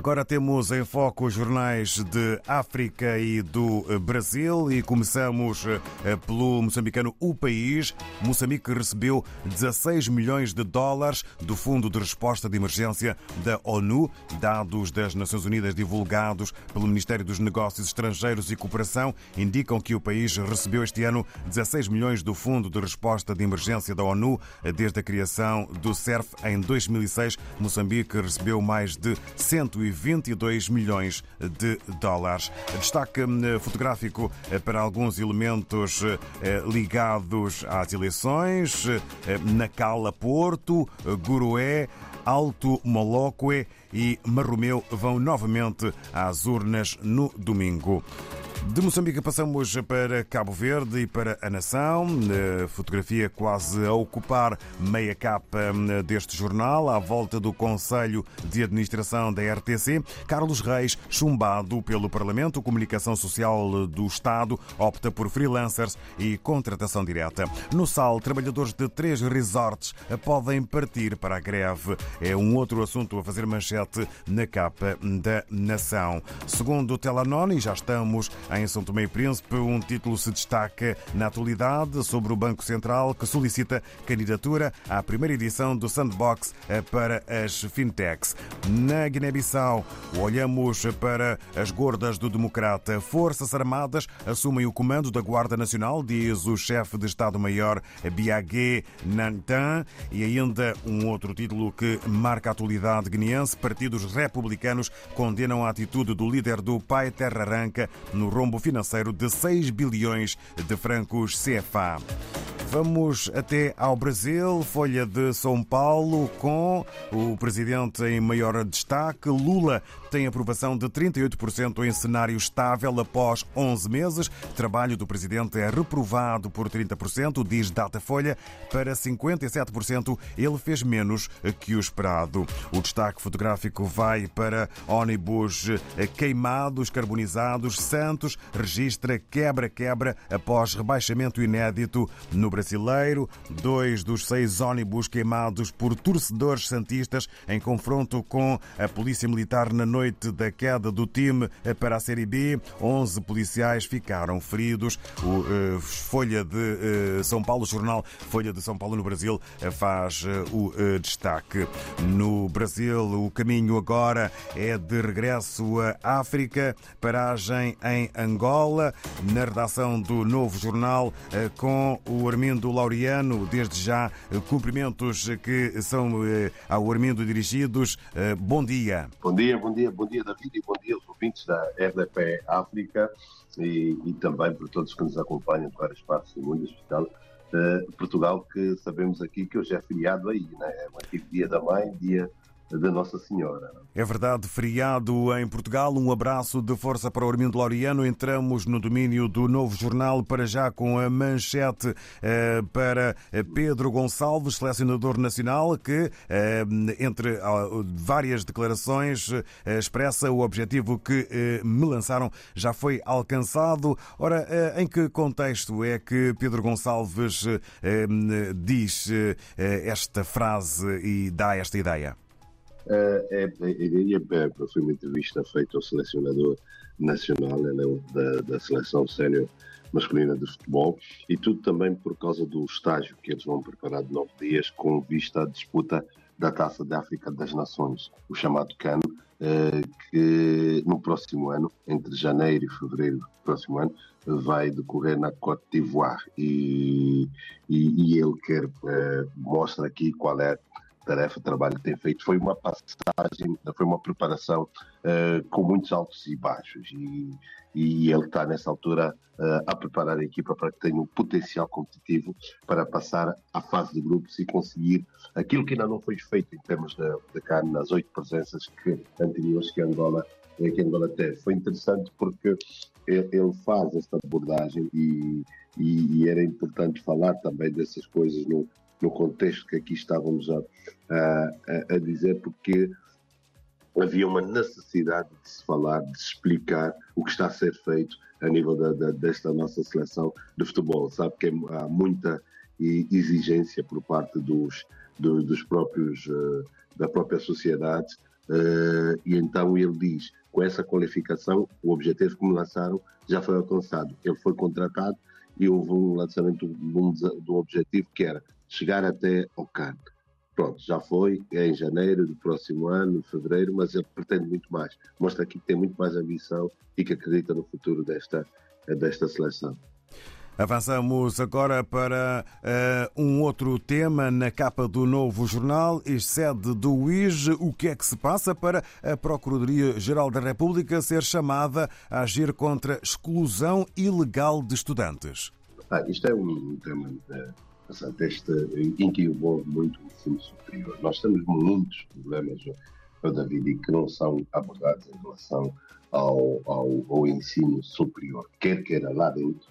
Agora temos em foco os jornais de África e do Brasil e começamos eh, pelo moçambicano O País. Moçambique recebeu 16 milhões de dólares do Fundo de Resposta de Emergência da ONU, dados das Nações Unidas divulgados pelo Ministério dos Negócios Estrangeiros e Cooperação indicam que o país recebeu este ano 16 milhões do Fundo de Resposta de Emergência da ONU desde a criação do CERF em 2006. Moçambique recebeu mais de 100 122 milhões de dólares. Destaque hum, fotográfico eh, para alguns elementos eh, ligados às eleições: eh, Nacala Porto, Gurué, Alto Molóque e Marromeu vão novamente às urnas no domingo. De Moçambique passamos para Cabo Verde e para a Nação. Fotografia quase a ocupar meia capa hum, deste jornal, à volta do Conselho de Administração da RTC. Carlos Reis, chumbado pelo Parlamento, Comunicação Social do Estado, opta por freelancers e contratação direta. No SAL, trabalhadores de três resorts podem partir para a greve. É um outro assunto a fazer manchete na capa da Nação. Segundo o Telanoni, já estamos em São Tomé e Príncipe, um título se destaca na atualidade sobre o Banco Central que solicita candidatura à primeira edição do Sandbox para as fintechs. Na Guiné-Bissau, olhamos para as gordas do Democrata. Forças Armadas assumem o comando da Guarda Nacional, diz o chefe de Estado-Maior Biagué Nantan. E ainda um outro título que marca a atualidade guineense. Partidos republicanos condenam a atitude do líder do Pai Terra Arranca no rombo financeiro de 6 bilhões de francos CFA. Vamos até ao Brasil, Folha de São Paulo, com o presidente em maior destaque. Lula tem aprovação de 38% em cenário estável após 11 meses. Trabalho do presidente é reprovado por 30%, diz Datafolha. Para 57%, ele fez menos que o esperado. O destaque fotográfico vai para ônibus queimados, carbonizados. Santos registra quebra-quebra após rebaixamento inédito no Brasil brasileiro, dois dos seis ônibus queimados por torcedores santistas em confronto com a Polícia Militar na noite da queda do time para a Série B. Onze policiais ficaram feridos. O uh, Folha de uh, São Paulo, o jornal Folha de São Paulo no Brasil, uh, faz o destaque. No Brasil, o caminho agora é de regresso à África, paragem em Angola, na redação do novo jornal, com o Armindo Armindo Laureano, desde já cumprimentos que são eh, ao Armindo dirigidos. Eh, bom dia. Bom dia, bom dia, bom dia David e bom dia aos ouvintes da RDP África e, e também por todos que nos acompanham de várias partes do mundo, especial uh, Portugal, que sabemos aqui que hoje é feriado aí, né? é aqui dia da mãe, dia da Nossa Senhora. É verdade, feriado em Portugal. Um abraço de força para o Armindo Laureano. Entramos no domínio do novo jornal para já com a manchete eh, para Pedro Gonçalves, selecionador nacional, que, eh, entre ah, várias declarações, eh, expressa o objetivo que me lançaram já foi alcançado. Ora, em que contexto é que Pedro Gonçalves diz esta frase e dá esta ideia? É, é, é, foi uma entrevista feita ao selecionador nacional né, da, da seleção sénior masculina de futebol e tudo também por causa do estágio que eles vão preparar de nove dias com vista à disputa da Taça da África das Nações, o chamado CAN, uh, que no próximo ano, entre janeiro e fevereiro do próximo ano, vai decorrer na Côte d'Ivoire. E, e, e, ele quer uh, mostra aqui qual é tarefa, trabalho que tem feito. Foi uma passagem, foi uma preparação uh, com muitos altos e baixos. E, e ele está nessa altura uh, a preparar a equipa para que tenha um potencial competitivo para passar à fase de grupos e conseguir aquilo que ainda não foi feito em termos de, de carne nas oito presenças que, anteriores que Angola eh, que Angola teve. Foi interessante porque ele faz esta abordagem e, e, e, era importante falar também dessas coisas no, no contexto que aqui estávamos a, a, a dizer, porque havia uma necessidade de se falar, de se explicar o que está a ser feito a nível da, da, desta nossa seleção de futebol. Sabe que há muita exigência por parte dos, do, dos próprios, uh, da própria sociedade Uh, e então ele diz, com essa qualificação, o objetivo que me lançaram já foi alcançado. Ele foi contratado e houve um lançamento de um, de um objetivo que era chegar até ao CAN. Pronto, já foi, é em janeiro do próximo ano, em fevereiro, mas ele pretende muito mais. Mostra aqui que tem muito mais ambição e que acredita no futuro desta, desta seleção. Avançamos agora para uh, um outro tema na capa do novo jornal, sede do UIS. O que é que se passa para a Procuradoria-Geral da República ser chamada a agir contra exclusão ilegal de estudantes? Ah, isto é um tema uh, deste, em que envolve muito o ensino superior. Nós temos muitos problemas, David, que não são abordados em relação ao, ao, ao ensino superior, quer queira lá dentro,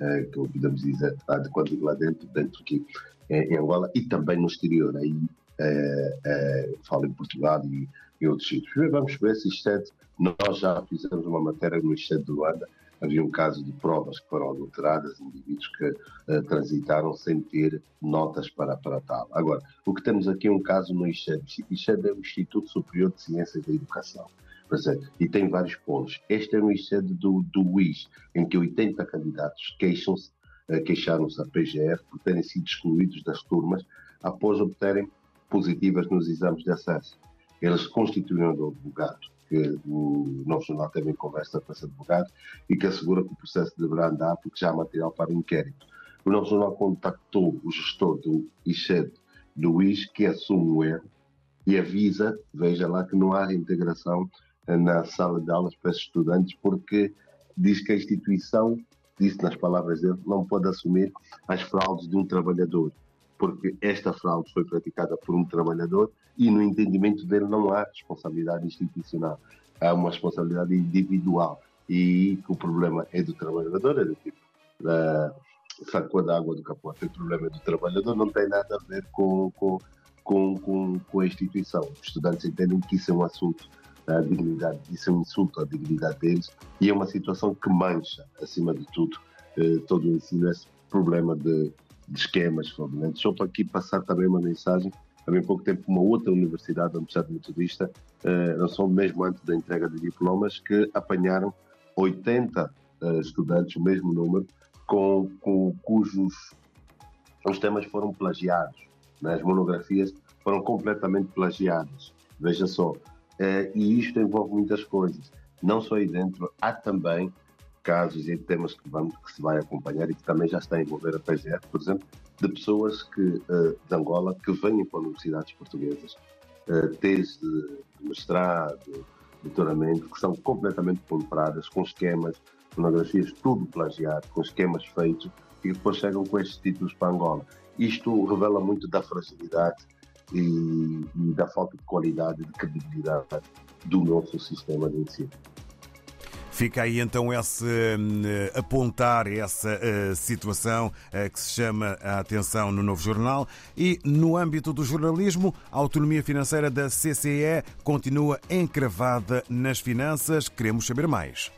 é, que podemos dizer, quando lá dentro, dentro aqui é, em Angola e também no exterior, aí é, falo em Portugal e, e outros sítios. Vamos ver se isto é, nós já fizemos uma matéria no Estado de Luanda, havia um caso de provas que foram adulteradas, indivíduos que uh, transitaram sem ter notas para, para tal. Agora, o que temos aqui é um caso no ICED. ICED é o Instituto Superior de Ciências da Educação. É, e tem vários pontos. Este é um ICED do, do em que 80 candidatos queixam-se, uh, queixaram-se à PGR por terem sido excluídos das turmas após obterem positivas nos exames de acesso. Eles constituíram advogado, que o Novo Jornal em conversa com esse advogado e que assegura que o processo deverá andar porque já há material para inquérito. O Novo Jornal contactou o gestor do do WIS, que assume o erro e avisa, veja lá, que não há reintegração na sala de aulas para esses estudantes, porque diz que a instituição, disse nas palavras dele, não pode assumir as fraudes de um trabalhador, porque esta fraude foi praticada por um trabalhador e no entendimento dele não há responsabilidade institucional, há uma responsabilidade individual. E o problema é do trabalhador, é do tipo da sacou da água do capote, o problema é do trabalhador, não tem nada a ver com, com, com, com, com a instituição. Os estudantes entendem que isso é um assunto a dignidade, isso é um insulto à dignidade deles e é uma situação que mancha, acima de tudo, eh, todo o ensino, esse problema de, de esquemas fraudulentos. Só para aqui passar também uma mensagem, há bem pouco tempo uma outra universidade, a Universidade Metodista, eh, não são mesmo antes da entrega de diplomas, que apanharam 80 eh, estudantes, o mesmo número, com, com cujos os temas foram plagiados, né? as monografias foram completamente plagiadas. Veja só, Uh, e isto envolve muitas coisas. Não só aí dentro, há também casos e temas que, vamos, que se vai acompanhar e que também já está a envolver a PGR, por exemplo, de pessoas que, uh, de Angola que vêm para universidades portuguesas, uh, desde mestrado, doutoramento, que são completamente compradas, com esquemas, fotografias, tudo plagiado, com esquemas feitos, e depois chegam com estes títulos para Angola. Isto revela muito da fragilidade e, e da falta de qualidade e de credibilidade do nosso sistema de ensino. Fica aí então esse uh, apontar essa uh, situação uh, que se chama a atenção no novo jornal e no âmbito do jornalismo, a autonomia financeira da CCE continua encravada nas finanças. Queremos saber mais.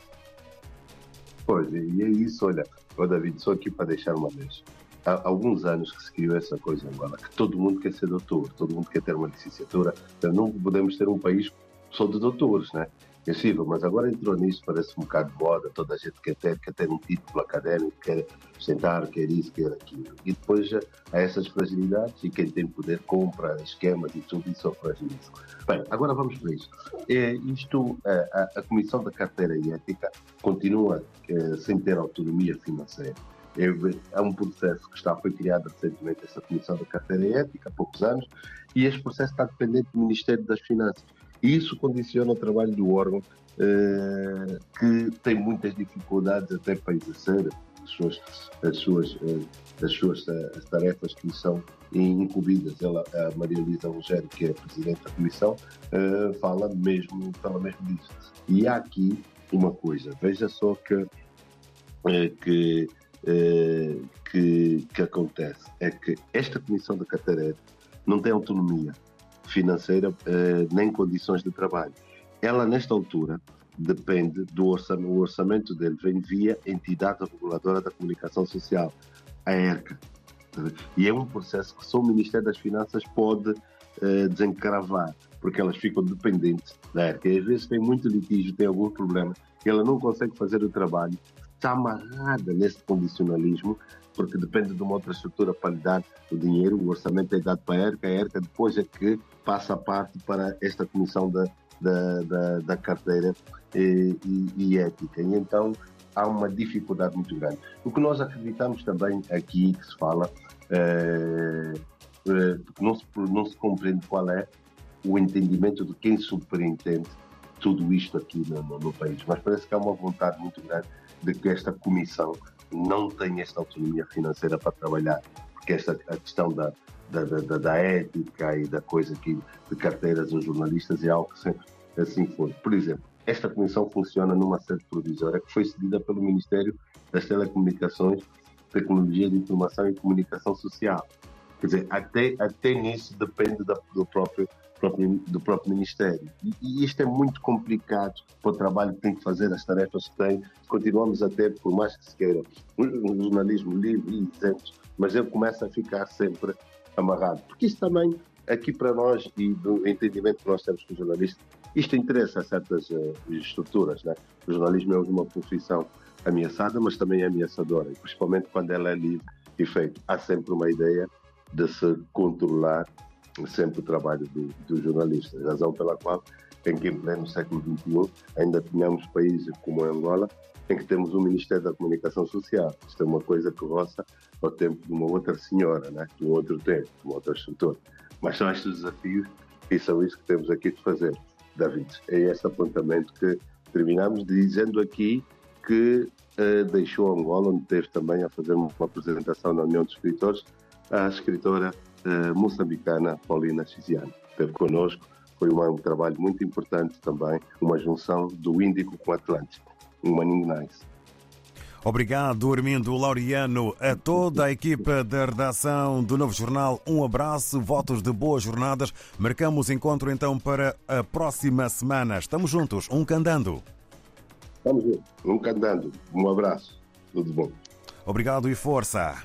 Pois, e é isso, olha, oh, David, só aqui para deixar uma vez há alguns anos que se criou essa coisa em Angola, que todo mundo quer ser doutor, todo mundo quer ter uma licenciatura, então não podemos ter um país só de doutores, né? É possível, mas agora entrou nisso, parece um bocado de moda, toda a gente quer ter, quer ter um título académico, quer sentar, quer isso, quer aquilo. E depois há essas fragilidades e quem tem poder compra esquemas e tudo e só fragiliza. Bem, agora vamos para isto. É, isto a, a, Comissão da Carteira e Ética continua é, sem ter autonomia financeira. É, um processo que está, foi criado recentemente, essa Comissão da Carteira Ética, há poucos anos, e este processo está dependente do Ministério das Finanças. Isso condiciona o trabalho do órgão, eh, que tem muitas dificuldades até para exercer as suas, as suas, eh, as suas eh, as tarefas que lhe são incumbidas. Ela, a Maria Luísa Rogério, que é a Presidente da Comissão, eh, fala mesmo, fala mesmo disso. E há aqui uma coisa, veja só que, eh, que eh, que, que acontece é que esta Comissão da Carteira não tem autonomia financeira eh, nem condições de trabalho. Ela, nesta altura, depende do orçamento, o orçamento dele vem via entidade reguladora da comunicação social, a ERCA. E é um processo que só o Ministério das Finanças pode uh, desencravar, porque elas ficam dependentes da ERCA. E às vezes tem muito litígio, tem algum problema, ela não consegue fazer o trabalho, está amarrada nesse condicionalismo, porque depende de uma outra estrutura para lhe dar o dinheiro, o orçamento é dado para a ERCA, a ERCA depois é que passa a parte para esta comissão da, da, da, da carteira e, e, e ética. E então há uma dificuldade muito grande. O que nós acreditamos também aqui que se fala, é, é, não, se, não se compreende qual é o entendimento de quem superintende tudo isto aqui no, no, no, país, mas parece que há uma vontade muito grande de que esta comissão não tenha esta autonomia financeira para trabalhar, porque esta a questão da, da, da, da ética e da coisa aqui de carteiras aos jornalistas é algo que sempre assim foi. Por exemplo, esta comissão funciona numa sede provisória que foi cedida pelo Ministério das Telecomunicações, Tecnologia de Informação e Comunicação Social. Quer dizer, até, até nisso depende da, do, próprio, próprio, do próprio Ministério. E, e, isto é muito complicado para o trabalho que tem que fazer, as tarefas que tem. Continuamos a ter, por mais que se queira, um jornalismo livre e isento, mas ele começa a ficar sempre amarrado. Porque isso também, aqui para nós, e do entendimento que nós temos com os jornalistas, isto interessa a certas uh, estruturas. Né? O jornalismo é uma profissão ameaçada, mas também é ameaçadora, principalmente quando ela é livre e feita. Há sempre uma ideia de se controlar sempre o trabalho do, do jornalista, razão pela qual em que em pleno século XXI ainda tínhamos países como Angola em que temos um Ministério da Comunicação Social. Isto é uma coisa que roça ao tempo de uma outra senhora, né? de um outro tempo, de uma outra estrutura. Mas são estes desafios e são isso que temos aqui de fazer. David. É esse apontamento que terminamos dizendo aqui que uh, deixou Angola, onde teve também a fazer uma apresentação na União de Escritores, a escritora moçambicana Paulina Chiziano. Esteve connosco, foi um, trabalho muito importante também, uma junção do Índico com o Atlântico, um Maninho Nice. Obrigado, Armindo Laureano, a toda a equipa da redação do Novo Jornal. Um abraço, votos de boas jornadas. Marcamos encontro então para a próxima semana. Estamos juntos, um candando. Estamos juntos, um candando. Um abraço, tudo bom. Obrigado e força.